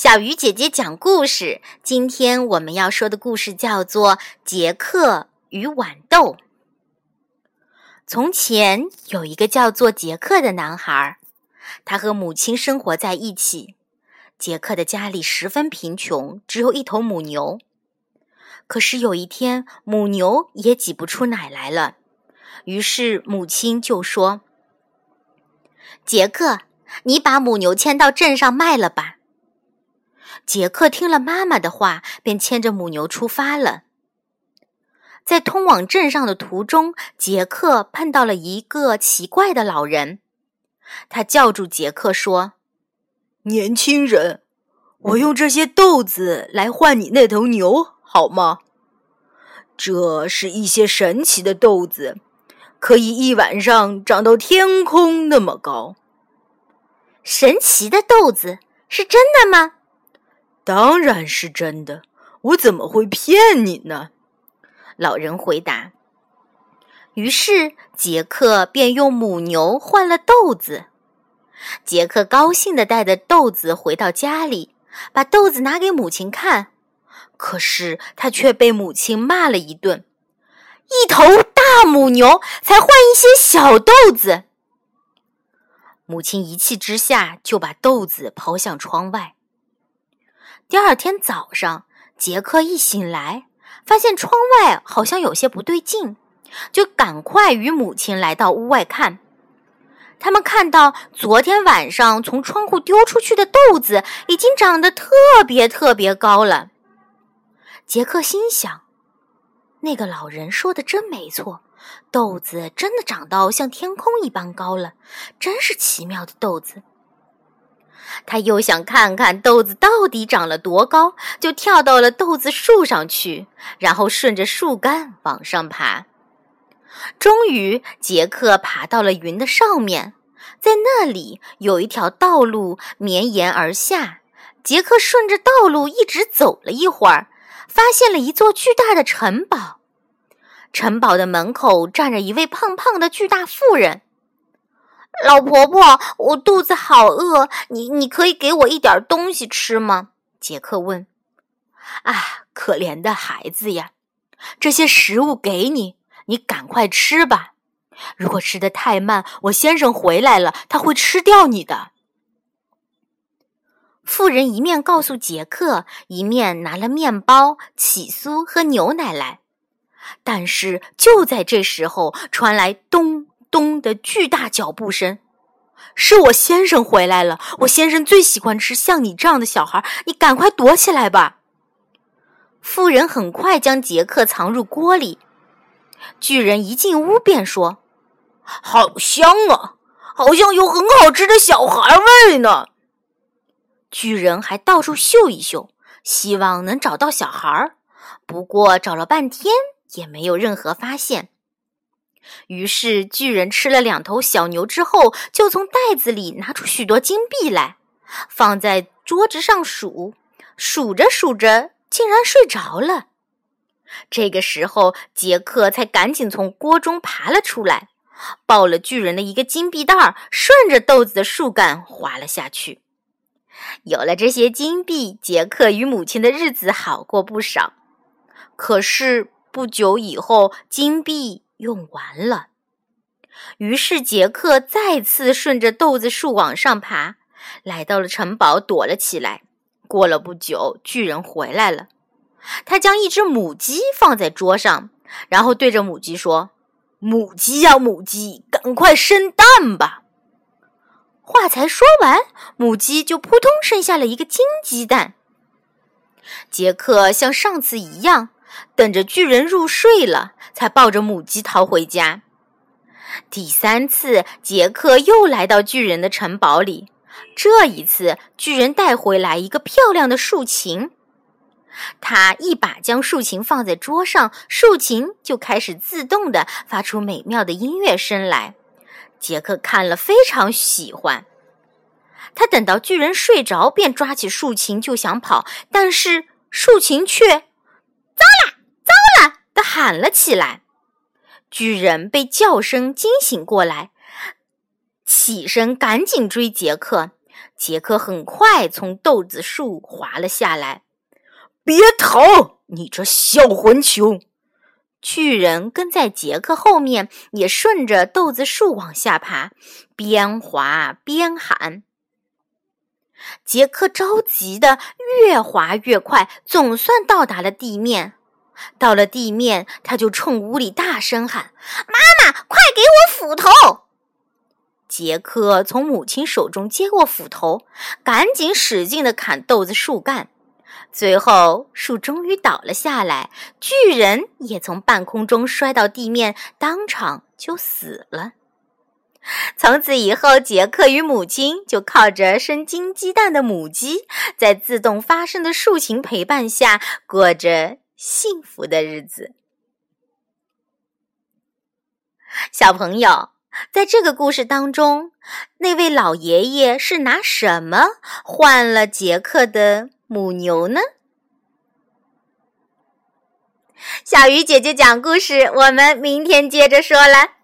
小鱼姐姐讲故事。今天我们要说的故事叫做《杰克与豌豆》。从前有一个叫做杰克的男孩，他和母亲生活在一起。杰克的家里十分贫穷，只有一头母牛。可是有一天，母牛也挤不出奶来了，于是母亲就说：“杰克，你把母牛牵到镇上卖了吧。”杰克听了妈妈的话，便牵着母牛出发了。在通往镇上的途中，杰克碰到了一个奇怪的老人。他叫住杰克说：“年轻人，我用这些豆子来换你那头牛，好吗？这是一些神奇的豆子，可以一晚上长到天空那么高。神奇的豆子是真的吗？”当然是真的，我怎么会骗你呢？老人回答。于是杰克便用母牛换了豆子。杰克高兴地带着豆子回到家里，把豆子拿给母亲看。可是他却被母亲骂了一顿：“一头大母牛才换一些小豆子。”母亲一气之下就把豆子抛向窗外。第二天早上，杰克一醒来，发现窗外好像有些不对劲，就赶快与母亲来到屋外看。他们看到昨天晚上从窗户丢出去的豆子已经长得特别特别高了。杰克心想：“那个老人说的真没错，豆子真的长到像天空一般高了，真是奇妙的豆子。”他又想看看豆子到底长了多高，就跳到了豆子树上去，然后顺着树干往上爬。终于，杰克爬到了云的上面，在那里有一条道路绵延而下。杰克顺着道路一直走了一会儿，发现了一座巨大的城堡。城堡的门口站着一位胖胖的巨大妇人。老婆婆，我肚子好饿，你你可以给我一点东西吃吗？杰克问。啊，可怜的孩子呀，这些食物给你，你赶快吃吧。如果吃的太慢，我先生回来了，他会吃掉你的。妇人一面告诉杰克，一面拿了面包、起酥和牛奶来。但是就在这时候，传来咚。咚的巨大脚步声，是我先生回来了。我先生最喜欢吃像你这样的小孩，你赶快躲起来吧。妇人很快将杰克藏入锅里。巨人一进屋便说：“好香啊，好像有很好吃的小孩味呢。”巨人还到处嗅一嗅，希望能找到小孩，不过找了半天也没有任何发现。于是，巨人吃了两头小牛之后，就从袋子里拿出许多金币来，放在桌子上数，数着数着，竟然睡着了。这个时候，杰克才赶紧从锅中爬了出来，抱了巨人的一个金币袋儿，顺着豆子的树干滑了下去。有了这些金币，杰克与母亲的日子好过不少。可是不久以后，金币。用完了，于是杰克再次顺着豆子树往上爬，来到了城堡，躲了起来。过了不久，巨人回来了，他将一只母鸡放在桌上，然后对着母鸡说：“母鸡呀，母鸡，赶快生蛋吧！”话才说完，母鸡就扑通生下了一个金鸡蛋。杰克像上次一样。等着巨人入睡了，才抱着母鸡逃回家。第三次，杰克又来到巨人的城堡里。这一次，巨人带回来一个漂亮的竖琴。他一把将竖琴放在桌上，竖琴就开始自动的发出美妙的音乐声来。杰克看了非常喜欢。他等到巨人睡着，便抓起竖琴就想跑，但是竖琴却。喊了起来，巨人被叫声惊醒过来，起身赶紧追杰克。杰克很快从豆子树滑了下来。别逃，你这小混球！巨人跟在杰克后面，也顺着豆子树往下爬，边滑边喊。杰克着急的越滑越快，总算到达了地面。到了地面，他就冲屋里大声喊：“妈妈，快给我斧头！”杰克从母亲手中接过斧头，赶紧使劲的砍豆子树干。最后，树终于倒了下来，巨人也从半空中摔到地面，当场就死了。从此以后，杰克与母亲就靠着生金鸡蛋的母鸡，在自动发声的竖琴陪伴下，过着幸福的日子。小朋友，在这个故事当中，那位老爷爷是拿什么换了杰克的母牛呢？小鱼姐姐讲故事，我们明天接着说了。